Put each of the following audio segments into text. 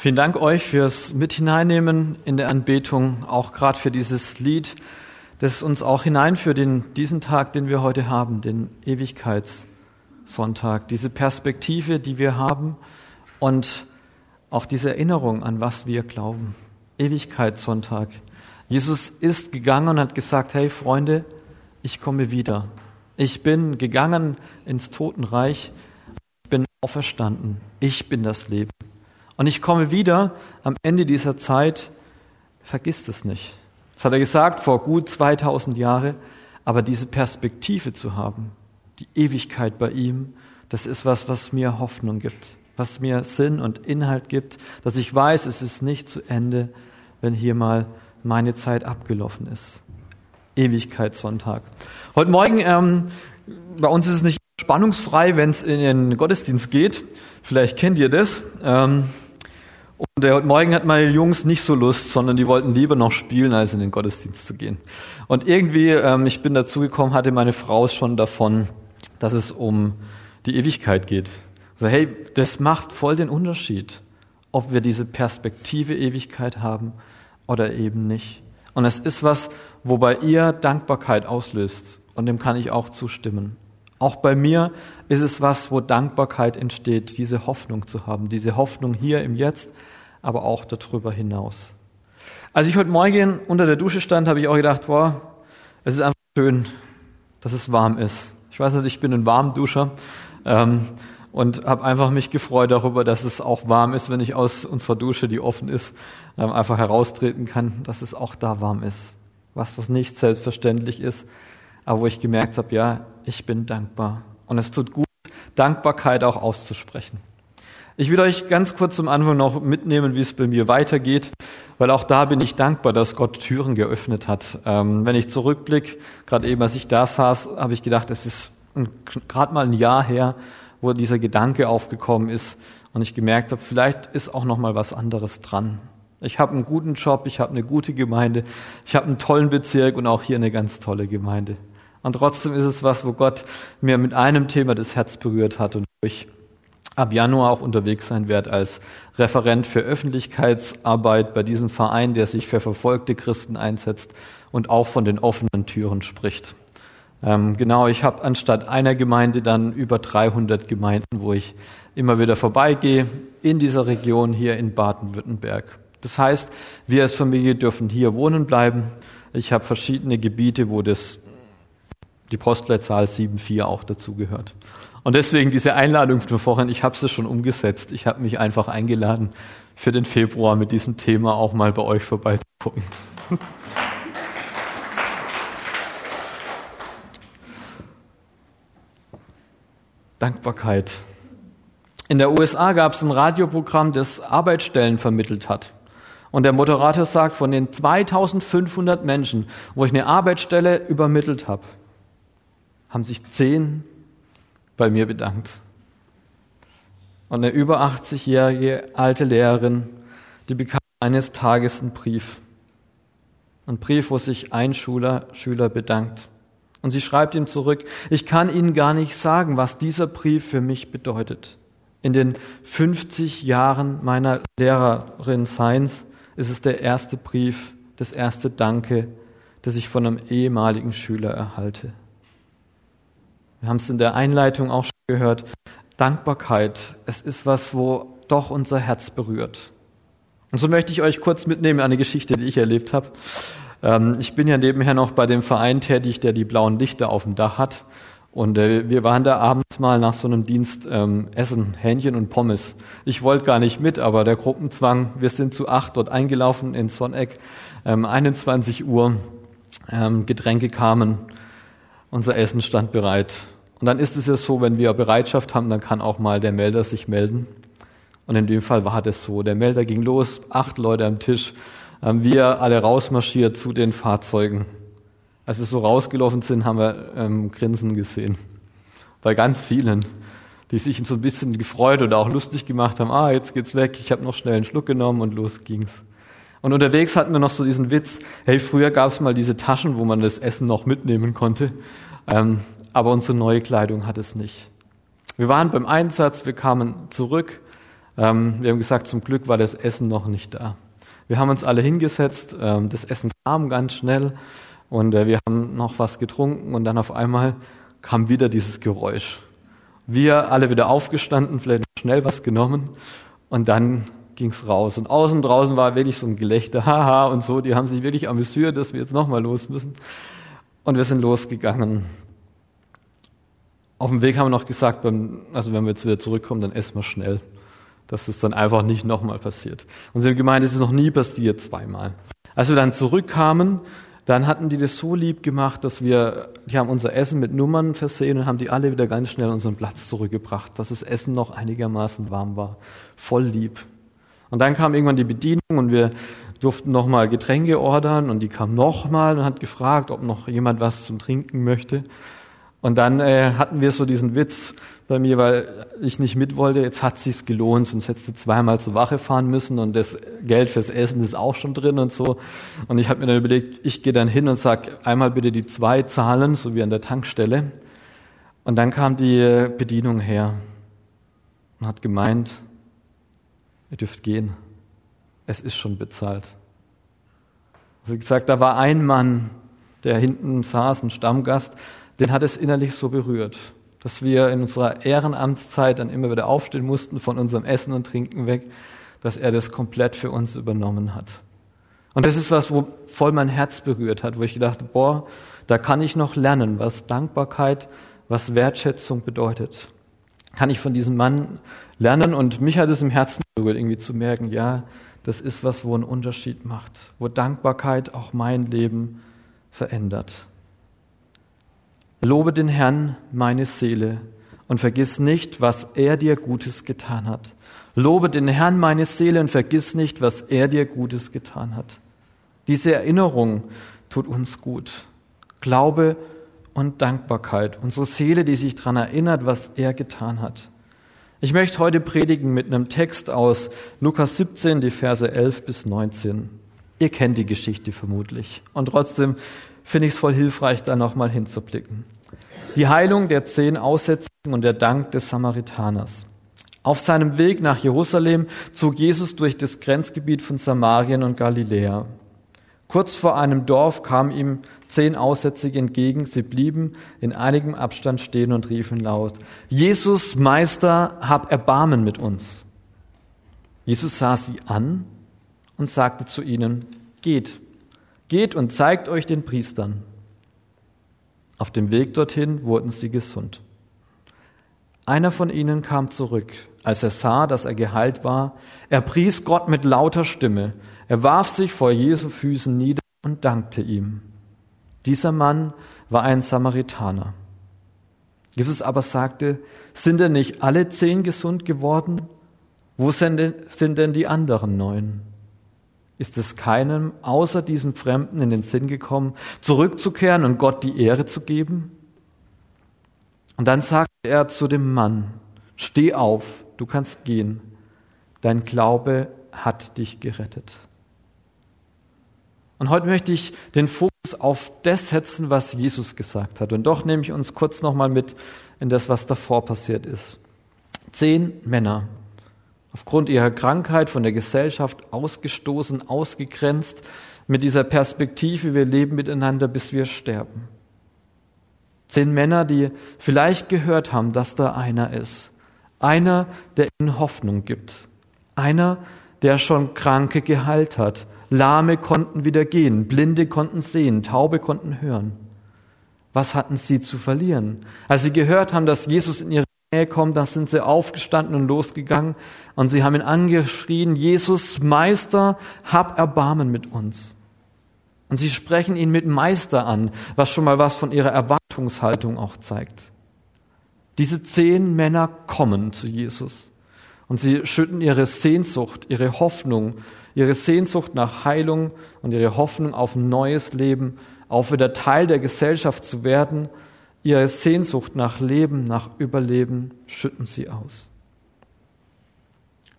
Vielen Dank euch fürs Mithineinnehmen in der Anbetung, auch gerade für dieses Lied, das uns auch hineinführt in diesen Tag, den wir heute haben, den Ewigkeitssonntag, diese Perspektive, die wir haben und auch diese Erinnerung an was wir glauben. Ewigkeitssonntag. Jesus ist gegangen und hat gesagt, hey Freunde, ich komme wieder. Ich bin gegangen ins Totenreich, ich bin auferstanden, ich bin das Leben. Und ich komme wieder am Ende dieser Zeit, vergisst es nicht. Das hat er gesagt vor gut 2000 Jahren, aber diese Perspektive zu haben, die Ewigkeit bei ihm, das ist was, was mir Hoffnung gibt, was mir Sinn und Inhalt gibt, dass ich weiß, es ist nicht zu Ende, wenn hier mal meine Zeit abgelaufen ist. Ewigkeitssonntag. Heute Morgen, ähm, bei uns ist es nicht spannungsfrei, wenn es in den Gottesdienst geht. Vielleicht kennt ihr das. Ähm, und heute Morgen hatten meine Jungs nicht so Lust, sondern die wollten lieber noch spielen, als in den Gottesdienst zu gehen. Und irgendwie, ähm, ich bin dazu gekommen, hatte meine Frau schon davon, dass es um die Ewigkeit geht. Also hey, das macht voll den Unterschied, ob wir diese Perspektive Ewigkeit haben oder eben nicht. Und es ist was, wo bei ihr Dankbarkeit auslöst. Und dem kann ich auch zustimmen. Auch bei mir ist es was, wo Dankbarkeit entsteht, diese Hoffnung zu haben, diese Hoffnung hier im Jetzt, aber auch darüber hinaus. Als ich heute Morgen unter der Dusche stand, habe ich auch gedacht, wow, es ist einfach schön, dass es warm ist. Ich weiß nicht, ich bin ein Warmduscher ähm, und habe einfach mich gefreut darüber, dass es auch warm ist, wenn ich aus unserer Dusche, die offen ist, ähm, einfach heraustreten kann, dass es auch da warm ist. Was, was nicht selbstverständlich ist, aber wo ich gemerkt habe, ja, ich bin dankbar. Und es tut gut, Dankbarkeit auch auszusprechen. Ich will euch ganz kurz zum Anfang noch mitnehmen, wie es bei mir weitergeht, weil auch da bin ich dankbar, dass Gott Türen geöffnet hat. Ähm, wenn ich zurückblicke, gerade eben als ich da saß, habe ich gedacht, es ist gerade mal ein Jahr her, wo dieser Gedanke aufgekommen ist und ich gemerkt habe, vielleicht ist auch noch mal was anderes dran. Ich habe einen guten Job, ich habe eine gute Gemeinde, ich habe einen tollen Bezirk und auch hier eine ganz tolle Gemeinde. Und trotzdem ist es was, wo Gott mir mit einem Thema das Herz berührt hat und wo ich ab Januar auch unterwegs sein werde als Referent für Öffentlichkeitsarbeit bei diesem Verein, der sich für verfolgte Christen einsetzt und auch von den offenen Türen spricht. Ähm, genau, ich habe anstatt einer Gemeinde dann über 300 Gemeinden, wo ich immer wieder vorbeigehe in dieser Region hier in Baden-Württemberg. Das heißt, wir als Familie dürfen hier wohnen bleiben. Ich habe verschiedene Gebiete, wo das die Postleitzahl 74 auch dazugehört. Und deswegen diese Einladung von vorhin, ich habe es schon umgesetzt. Ich habe mich einfach eingeladen, für den Februar mit diesem Thema auch mal bei euch vorbeizugucken. Dankbarkeit. In der USA gab es ein Radioprogramm, das Arbeitsstellen vermittelt hat. Und der Moderator sagt, von den 2500 Menschen, wo ich eine Arbeitsstelle übermittelt habe, haben sich zehn bei mir bedankt. Und eine über 80-jährige alte Lehrerin, die bekam eines Tages einen Brief. Ein Brief, wo sich ein Schüler, Schüler bedankt. Und sie schreibt ihm zurück, ich kann Ihnen gar nicht sagen, was dieser Brief für mich bedeutet. In den 50 Jahren meiner Lehrerin Seins ist es der erste Brief, das erste Danke, das ich von einem ehemaligen Schüler erhalte. Wir haben es in der Einleitung auch schon gehört. Dankbarkeit, es ist was, wo doch unser Herz berührt. Und so möchte ich euch kurz mitnehmen an eine Geschichte, die ich erlebt habe. Ähm, ich bin ja nebenher noch bei dem Verein tätig, der die blauen Lichter auf dem Dach hat. Und äh, wir waren da abends mal nach so einem Dienst ähm, essen, Hähnchen und Pommes. Ich wollte gar nicht mit, aber der Gruppenzwang, wir sind zu acht dort eingelaufen in Sonneck, ähm, 21 Uhr, ähm, Getränke kamen unser Essen stand bereit. Und dann ist es ja so, wenn wir Bereitschaft haben, dann kann auch mal der Melder sich melden. Und in dem Fall war das so. Der Melder ging los, acht Leute am Tisch, haben wir alle rausmarschiert zu den Fahrzeugen. Als wir so rausgelaufen sind, haben wir ähm, Grinsen gesehen. Bei ganz vielen, die sich so ein bisschen gefreut oder auch lustig gemacht haben. Ah, jetzt geht's weg. Ich habe noch schnell einen Schluck genommen und los ging's. Und unterwegs hatten wir noch so diesen Witz, hey, früher gab es mal diese Taschen, wo man das Essen noch mitnehmen konnte, ähm, aber unsere neue Kleidung hat es nicht. Wir waren beim Einsatz, wir kamen zurück, Ähm, wir haben gesagt, zum Glück war das Essen noch nicht da. Wir haben uns alle hingesetzt, ähm, das Essen kam ganz schnell und äh, wir haben noch was getrunken und dann auf einmal kam wieder dieses Geräusch. Wir alle wieder aufgestanden, vielleicht schnell was genommen und dann ging's raus. Und außen draußen war wirklich so ein Gelächter, haha und so, die haben sich wirklich amüsiert, dass wir jetzt nochmal los müssen. Und wir sind losgegangen. Auf dem Weg haben wir noch gesagt, also wenn wir jetzt wieder zurückkommen, dann essen wir schnell. Dass es dann einfach nicht nochmal passiert. Unsere Gemeinde ist es noch nie passiert, zweimal. Als wir dann zurückkamen, dann hatten die das so lieb gemacht, dass wir, die haben unser Essen mit Nummern versehen und haben die alle wieder ganz schnell unseren Platz zurückgebracht, dass das Essen noch einigermaßen warm war. Voll lieb. Und dann kam irgendwann die Bedienung und wir durften nochmal Getränke ordern und die kam nochmal und hat gefragt, ob noch jemand was zum Trinken möchte. Und dann äh, hatten wir so diesen Witz bei mir, weil ich nicht mit wollte, jetzt hat sich's gelohnt, sonst hättest du zweimal zur Wache fahren müssen und das Geld fürs Essen ist auch schon drin und so. Und ich habe mir dann überlegt, ich gehe dann hin und sag einmal bitte die zwei zahlen, so wie an der Tankstelle. Und dann kam die Bedienung her und hat gemeint, ihr dürft gehen, es ist schon bezahlt. Sie hat gesagt, da war ein Mann, der hinten saß, ein Stammgast, den hat es innerlich so berührt, dass wir in unserer Ehrenamtszeit dann immer wieder aufstehen mussten von unserem Essen und Trinken weg, dass er das komplett für uns übernommen hat. Und das ist was, wo voll mein Herz berührt hat, wo ich gedacht, boah, da kann ich noch lernen, was Dankbarkeit, was Wertschätzung bedeutet. Kann ich von diesem Mann lernen und mich hat es im Herzen irgendwie zu merken, ja, das ist was, wo einen Unterschied macht, wo Dankbarkeit auch mein Leben verändert. Lobe den Herrn, meine Seele, und vergiss nicht, was er dir Gutes getan hat. Lobe den Herrn, meine Seele, und vergiss nicht, was er dir Gutes getan hat. Diese Erinnerung tut uns gut. Glaube und Dankbarkeit. Unsere Seele, die sich daran erinnert, was er getan hat. Ich möchte heute predigen mit einem Text aus Lukas 17, die Verse 11 bis 19. Ihr kennt die Geschichte vermutlich. Und trotzdem finde ich es voll hilfreich, da nochmal hinzublicken. Die Heilung der zehn Aussätzigen und der Dank des Samaritaners. Auf seinem Weg nach Jerusalem zog Jesus durch das Grenzgebiet von Samarien und Galiläa. Kurz vor einem Dorf kamen ihm zehn Aussätzige entgegen. Sie blieben in einigem Abstand stehen und riefen laut, Jesus, Meister, hab Erbarmen mit uns. Jesus sah sie an und sagte zu ihnen, geht, geht und zeigt euch den Priestern. Auf dem Weg dorthin wurden sie gesund. Einer von ihnen kam zurück, als er sah, dass er geheilt war. Er pries Gott mit lauter Stimme. Er warf sich vor Jesu Füßen nieder und dankte ihm. Dieser Mann war ein Samaritaner. Jesus aber sagte, sind denn nicht alle zehn gesund geworden? Wo sind denn, sind denn die anderen neun? Ist es keinem außer diesem Fremden in den Sinn gekommen, zurückzukehren und Gott die Ehre zu geben? Und dann sagte er zu dem Mann, steh auf, du kannst gehen, dein Glaube hat dich gerettet. Und heute möchte ich den Fokus auf das setzen, was Jesus gesagt hat. Und doch nehme ich uns kurz nochmal mit in das, was davor passiert ist. Zehn Männer, aufgrund ihrer Krankheit von der Gesellschaft ausgestoßen, ausgegrenzt, mit dieser Perspektive, wir leben miteinander, bis wir sterben. Zehn Männer, die vielleicht gehört haben, dass da einer ist. Einer, der ihnen Hoffnung gibt. Einer, der schon Kranke geheilt hat Lahme konnten wieder gehen, Blinde konnten sehen, Taube konnten hören. Was hatten sie zu verlieren? Als sie gehört haben, dass Jesus in ihre Nähe kommt, da sind sie aufgestanden und losgegangen und sie haben ihn angeschrien, Jesus, Meister, hab Erbarmen mit uns. Und sie sprechen ihn mit Meister an, was schon mal was von ihrer Erwartungshaltung auch zeigt. Diese zehn Männer kommen zu Jesus und sie schütten ihre Sehnsucht, ihre Hoffnung ihre Sehnsucht nach Heilung und ihre Hoffnung auf ein neues Leben, auf wieder Teil der Gesellschaft zu werden, ihre Sehnsucht nach Leben, nach Überleben schütten sie aus.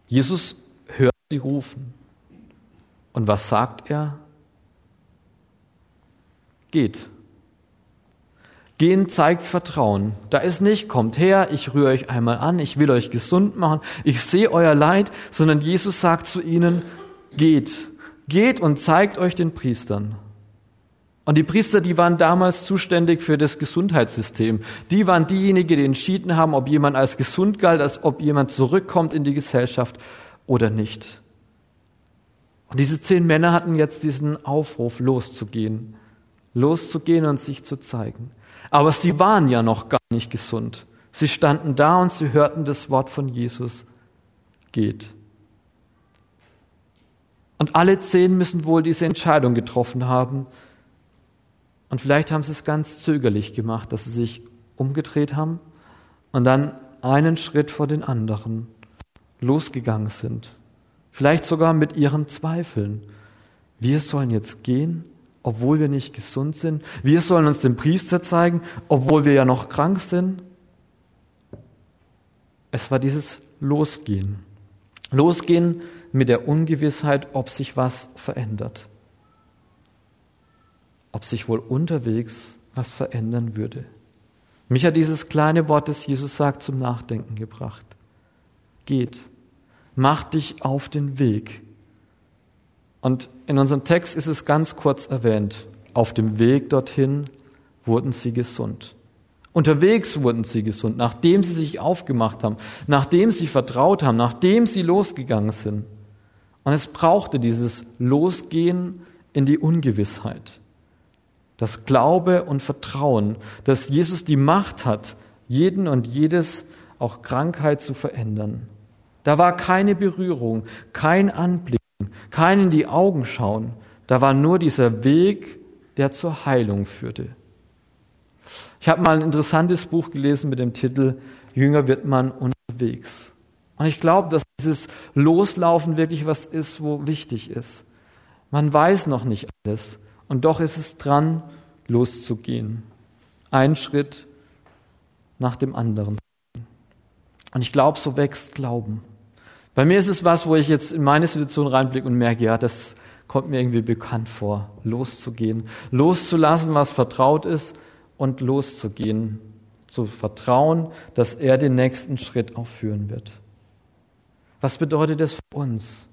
Jesus hört sie rufen. Und was sagt er? Geht. Gehen zeigt Vertrauen. Da ist nicht, kommt her, ich rühre euch einmal an, ich will euch gesund machen, ich sehe euer Leid, sondern Jesus sagt zu ihnen, geht, geht und zeigt euch den Priestern. Und die Priester, die waren damals zuständig für das Gesundheitssystem. Die waren diejenigen, die entschieden haben, ob jemand als gesund galt, als ob jemand zurückkommt in die Gesellschaft oder nicht. Und diese zehn Männer hatten jetzt diesen Aufruf, loszugehen, loszugehen und sich zu zeigen. Aber sie waren ja noch gar nicht gesund. Sie standen da und sie hörten das Wort von Jesus. Geht. Und alle zehn müssen wohl diese Entscheidung getroffen haben. Und vielleicht haben sie es ganz zögerlich gemacht, dass sie sich umgedreht haben und dann einen Schritt vor den anderen losgegangen sind. Vielleicht sogar mit ihren Zweifeln. Wir sollen jetzt gehen obwohl wir nicht gesund sind. Wir sollen uns dem Priester zeigen, obwohl wir ja noch krank sind. Es war dieses Losgehen. Losgehen mit der Ungewissheit, ob sich was verändert. Ob sich wohl unterwegs was verändern würde. Mich hat dieses kleine Wort, das Jesus sagt, zum Nachdenken gebracht. Geht, mach dich auf den Weg und in unserem Text ist es ganz kurz erwähnt. Auf dem Weg dorthin wurden sie gesund. Unterwegs wurden sie gesund, nachdem sie sich aufgemacht haben, nachdem sie vertraut haben, nachdem sie losgegangen sind. Und es brauchte dieses Losgehen in die Ungewissheit. Das Glaube und Vertrauen, dass Jesus die Macht hat, jeden und jedes auch Krankheit zu verändern. Da war keine Berührung, kein Anblick kein in die Augen schauen. Da war nur dieser Weg, der zur Heilung führte. Ich habe mal ein interessantes Buch gelesen mit dem Titel Jünger wird man unterwegs. Und ich glaube, dass dieses Loslaufen wirklich was ist, wo wichtig ist. Man weiß noch nicht alles. Und doch ist es dran, loszugehen. Ein Schritt nach dem anderen. Und ich glaube, so wächst Glauben. Bei mir ist es was, wo ich jetzt in meine Situation reinblicke und merke, ja, das kommt mir irgendwie bekannt vor, loszugehen, loszulassen, was vertraut ist und loszugehen, zu vertrauen, dass er den nächsten Schritt auch führen wird. Was bedeutet das für uns?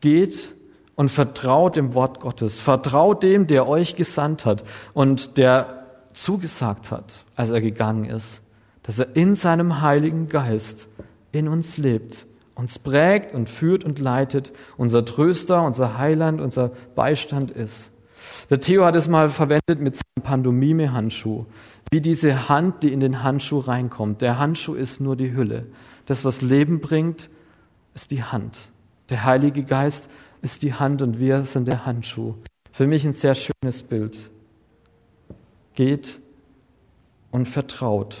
Geht und vertraut dem Wort Gottes, vertraut dem, der euch gesandt hat und der zugesagt hat, als er gegangen ist, dass er in seinem Heiligen Geist in uns lebt uns prägt und führt und leitet, unser Tröster, unser Heiland, unser Beistand ist. Der Theo hat es mal verwendet mit seinem Pandomime-Handschuh, wie diese Hand, die in den Handschuh reinkommt. Der Handschuh ist nur die Hülle. Das, was Leben bringt, ist die Hand. Der Heilige Geist ist die Hand und wir sind der Handschuh. Für mich ein sehr schönes Bild. Geht und vertraut.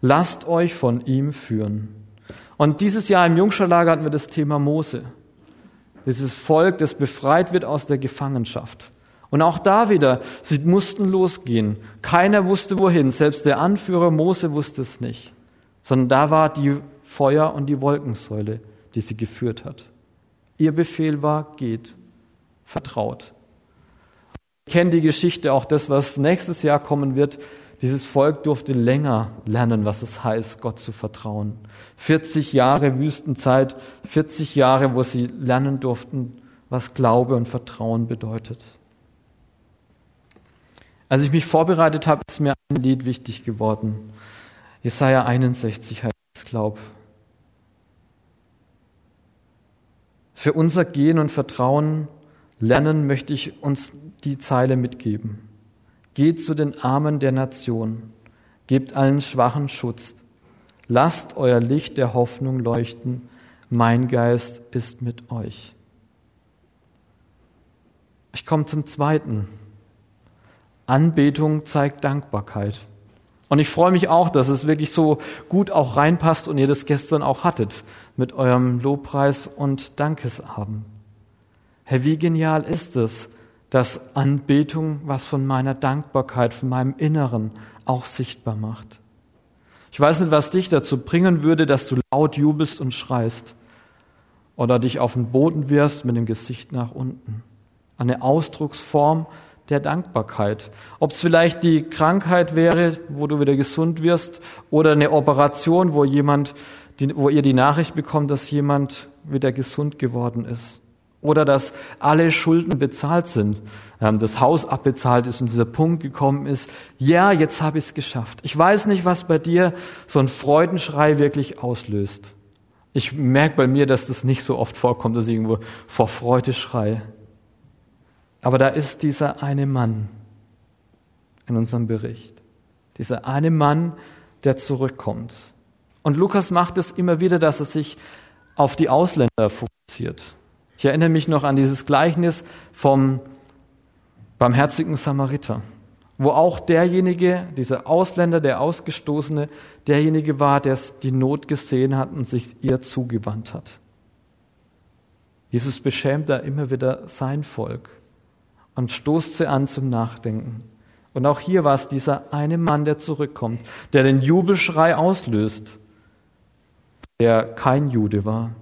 Lasst euch von ihm führen. Und dieses Jahr im Jungscherlager hatten wir das Thema Mose. Dieses Volk, das befreit wird aus der Gefangenschaft. Und auch da wieder, sie mussten losgehen. Keiner wusste wohin, selbst der Anführer Mose wusste es nicht. Sondern da war die Feuer- und die Wolkensäule, die sie geführt hat. Ihr Befehl war, geht, vertraut. Ich kenne die Geschichte, auch das, was nächstes Jahr kommen wird. Dieses Volk durfte länger lernen, was es heißt, Gott zu vertrauen. 40 Jahre Wüstenzeit, 40 Jahre, wo sie lernen durften, was Glaube und Vertrauen bedeutet. Als ich mich vorbereitet habe, ist mir ein Lied wichtig geworden. Jesaja 61 heißt glaub. Für unser Gehen und Vertrauen lernen möchte ich uns die Zeile mitgeben. Geht zu den Armen der Nation, gebt allen Schwachen Schutz, lasst euer Licht der Hoffnung leuchten, mein Geist ist mit euch. Ich komme zum Zweiten. Anbetung zeigt Dankbarkeit. Und ich freue mich auch, dass es wirklich so gut auch reinpasst und ihr das gestern auch hattet mit eurem Lobpreis und Dankesabend. Herr, wie genial ist es, dass Anbetung was von meiner Dankbarkeit, von meinem Inneren auch sichtbar macht. Ich weiß nicht, was dich dazu bringen würde, dass du laut jubelst und schreist oder dich auf den Boden wirfst mit dem Gesicht nach unten. Eine Ausdrucksform der Dankbarkeit. Ob es vielleicht die Krankheit wäre, wo du wieder gesund wirst, oder eine Operation, wo jemand, wo ihr die Nachricht bekommt, dass jemand wieder gesund geworden ist. Oder dass alle Schulden bezahlt sind, ähm, das Haus abbezahlt ist und dieser Punkt gekommen ist, ja, jetzt habe ich es geschafft. Ich weiß nicht, was bei dir so ein Freudenschrei wirklich auslöst. Ich merke bei mir, dass das nicht so oft vorkommt, dass ich irgendwo vor Freude schreie. Aber da ist dieser eine Mann in unserem Bericht. Dieser eine Mann, der zurückkommt. Und Lukas macht es immer wieder, dass er sich auf die Ausländer fokussiert. Ich erinnere mich noch an dieses Gleichnis vom barmherzigen Samariter, wo auch derjenige, dieser Ausländer, der Ausgestoßene, derjenige war, der die Not gesehen hat und sich ihr zugewandt hat. Jesus beschämt da immer wieder sein Volk und stoßt sie an zum Nachdenken. Und auch hier war es dieser eine Mann, der zurückkommt, der den Jubelschrei auslöst, der kein Jude war.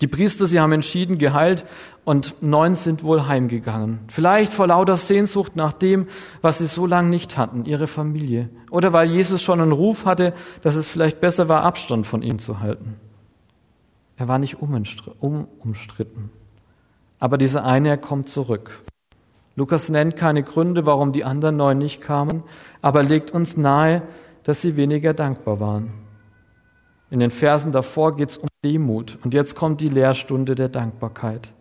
Die Priester, sie haben entschieden, geheilt und neun sind wohl heimgegangen. Vielleicht vor lauter Sehnsucht nach dem, was sie so lange nicht hatten, ihre Familie. Oder weil Jesus schon einen Ruf hatte, dass es vielleicht besser war, Abstand von ihm zu halten. Er war nicht umstritten. Aber dieser eine, er kommt zurück. Lukas nennt keine Gründe, warum die anderen neun nicht kamen, aber legt uns nahe, dass sie weniger dankbar waren. In den Versen davor geht es um Demut und jetzt kommt die Lehrstunde der Dankbarkeit.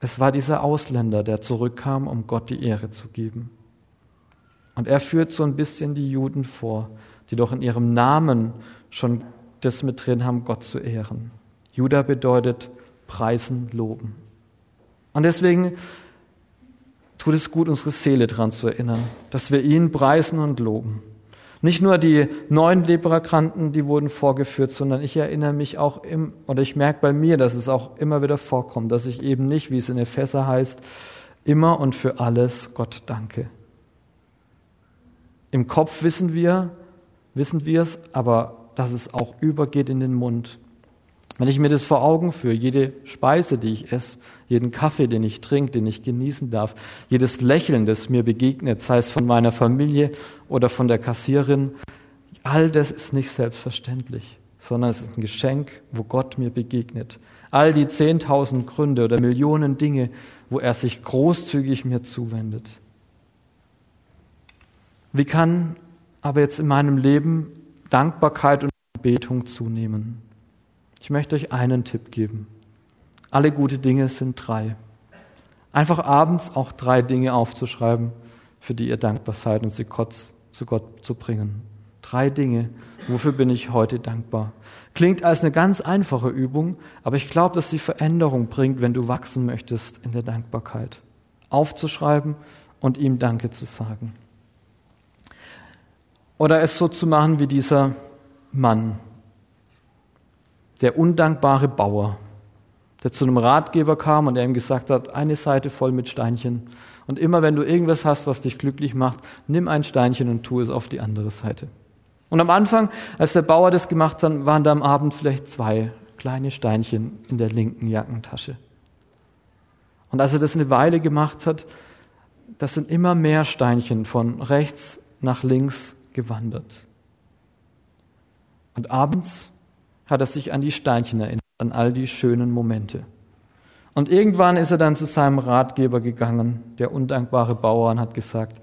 Es war dieser Ausländer, der zurückkam, um Gott die Ehre zu geben. Und er führt so ein bisschen die Juden vor, die doch in ihrem Namen schon das mit drin haben, Gott zu ehren. Judah bedeutet preisen, loben. Und deswegen tut es gut, unsere Seele daran zu erinnern, dass wir ihn preisen und loben. Nicht nur die neuen Lebererkranken, die wurden vorgeführt, sondern ich erinnere mich auch im, oder ich merke bei mir, dass es auch immer wieder vorkommt, dass ich eben nicht, wie es in Epheser heißt, immer und für alles Gott danke. Im Kopf wissen wir, wissen wir es, aber dass es auch übergeht in den Mund. Wenn ich mir das vor Augen führe, jede Speise, die ich esse, jeden Kaffee, den ich trinke, den ich genießen darf, jedes Lächeln, das mir begegnet, sei es von meiner Familie oder von der Kassierin, all das ist nicht selbstverständlich, sondern es ist ein Geschenk, wo Gott mir begegnet. All die zehntausend Gründe oder Millionen Dinge, wo er sich großzügig mir zuwendet. Wie kann aber jetzt in meinem Leben Dankbarkeit und Betung zunehmen? Ich möchte euch einen Tipp geben. Alle gute Dinge sind drei. Einfach abends auch drei Dinge aufzuschreiben, für die ihr dankbar seid und sie kurz zu Gott zu bringen. Drei Dinge. Wofür bin ich heute dankbar? Klingt als eine ganz einfache Übung, aber ich glaube, dass sie Veränderung bringt, wenn du wachsen möchtest in der Dankbarkeit. Aufzuschreiben und ihm Danke zu sagen. Oder es so zu machen wie dieser Mann, der undankbare Bauer, der zu einem Ratgeber kam und der ihm gesagt hat, eine Seite voll mit Steinchen. Und immer wenn du irgendwas hast, was dich glücklich macht, nimm ein Steinchen und tu es auf die andere Seite. Und am Anfang, als der Bauer das gemacht hat, waren da am Abend vielleicht zwei kleine Steinchen in der linken Jackentasche. Und als er das eine Weile gemacht hat, das sind immer mehr Steinchen von rechts nach links gewandert. Und abends hat er sich an die Steinchen erinnert, an all die schönen Momente. Und irgendwann ist er dann zu seinem Ratgeber gegangen, der undankbare Bauer, und hat gesagt,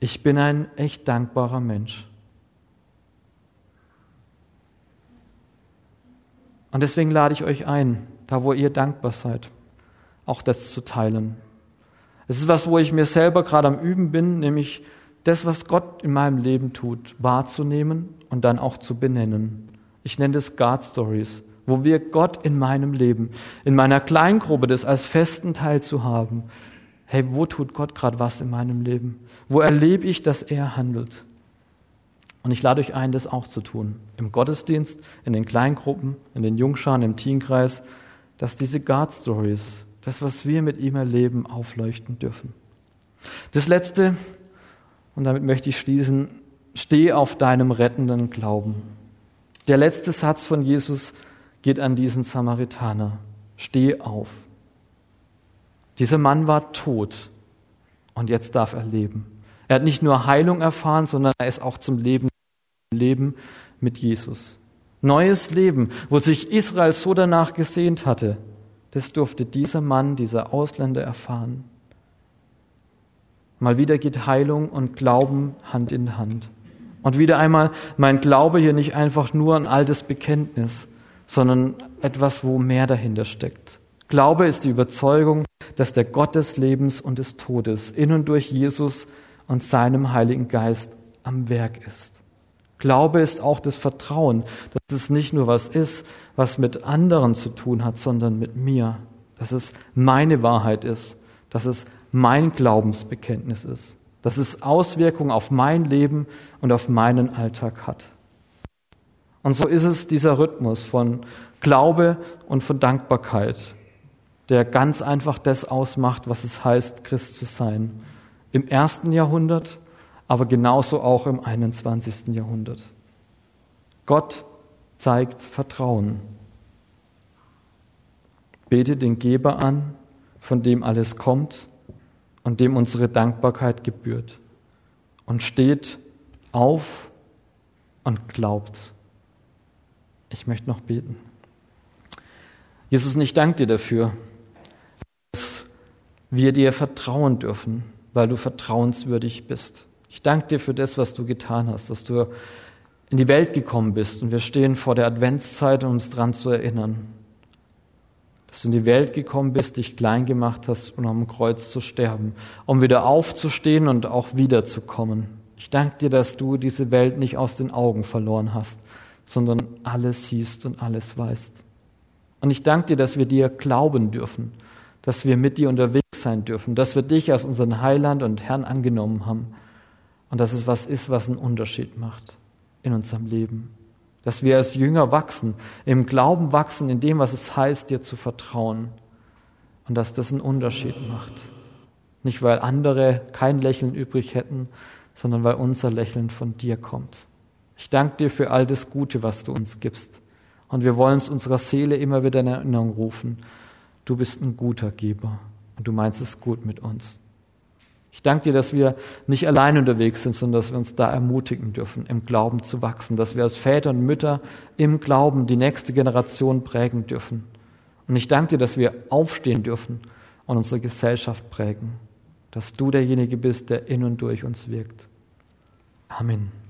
ich bin ein echt dankbarer Mensch. Und deswegen lade ich euch ein, da wo ihr dankbar seid, auch das zu teilen. Es ist was, wo ich mir selber gerade am Üben bin, nämlich das, was Gott in meinem Leben tut, wahrzunehmen und dann auch zu benennen. Ich nenne das God Stories, wo wir Gott in meinem Leben, in meiner Kleingruppe, das als festen Teil zu haben. Hey, wo tut Gott gerade was in meinem Leben? Wo erlebe ich, dass er handelt? Und ich lade euch ein, das auch zu tun. Im Gottesdienst, in den Kleingruppen, in den Jungscharen, im Teenkreis, dass diese God Stories, das, was wir mit ihm erleben, aufleuchten dürfen. Das letzte, und damit möchte ich schließen, steh auf deinem rettenden Glauben. Der letzte Satz von Jesus geht an diesen Samaritaner. Steh auf. Dieser Mann war tot und jetzt darf er leben. Er hat nicht nur Heilung erfahren, sondern er ist auch zum Leben, Leben mit Jesus. Neues Leben, wo sich Israel so danach gesehnt hatte, das durfte dieser Mann, dieser Ausländer erfahren. Mal wieder geht Heilung und Glauben Hand in Hand. Und wieder einmal mein Glaube hier nicht einfach nur ein altes Bekenntnis, sondern etwas, wo mehr dahinter steckt. Glaube ist die Überzeugung, dass der Gott des Lebens und des Todes in und durch Jesus und seinem Heiligen Geist am Werk ist. Glaube ist auch das Vertrauen, dass es nicht nur was ist, was mit anderen zu tun hat, sondern mit mir. Dass es meine Wahrheit ist, dass es mein Glaubensbekenntnis ist, dass es Auswirkungen auf mein Leben und auf meinen Alltag hat. Und so ist es dieser Rhythmus von Glaube und von Dankbarkeit, der ganz einfach das ausmacht, was es heißt, Christ zu sein. Im ersten Jahrhundert, aber genauso auch im 21. Jahrhundert. Gott zeigt Vertrauen. Bete den Geber an, von dem alles kommt und dem unsere Dankbarkeit gebührt. Und steht auf und glaubt. Ich möchte noch beten. Jesus, ich danke dir dafür, dass wir dir vertrauen dürfen, weil du vertrauenswürdig bist. Ich danke dir für das, was du getan hast, dass du in die Welt gekommen bist und wir stehen vor der Adventszeit, um uns daran zu erinnern, dass du in die Welt gekommen bist, dich klein gemacht hast, um am Kreuz zu sterben, um wieder aufzustehen und auch wiederzukommen. Ich danke dir, dass du diese Welt nicht aus den Augen verloren hast, sondern alles siehst und alles weißt. Und ich danke dir, dass wir dir glauben dürfen, dass wir mit dir unterwegs sein dürfen, dass wir dich als unseren Heiland und Herrn angenommen haben und dass es was ist, was einen Unterschied macht in unserem Leben. Dass wir als Jünger wachsen, im Glauben wachsen, in dem, was es heißt, dir zu vertrauen. Und dass das einen Unterschied macht. Nicht, weil andere kein Lächeln übrig hätten, sondern weil unser Lächeln von dir kommt. Ich danke dir für all das Gute, was du uns gibst. Und wir wollen es unserer Seele immer wieder in Erinnerung rufen. Du bist ein guter Geber und du meinst es gut mit uns. Ich danke dir, dass wir nicht allein unterwegs sind, sondern dass wir uns da ermutigen dürfen, im Glauben zu wachsen, dass wir als Väter und Mütter im Glauben die nächste Generation prägen dürfen. Und ich danke dir, dass wir aufstehen dürfen und unsere Gesellschaft prägen, dass du derjenige bist, der in und durch uns wirkt. Amen.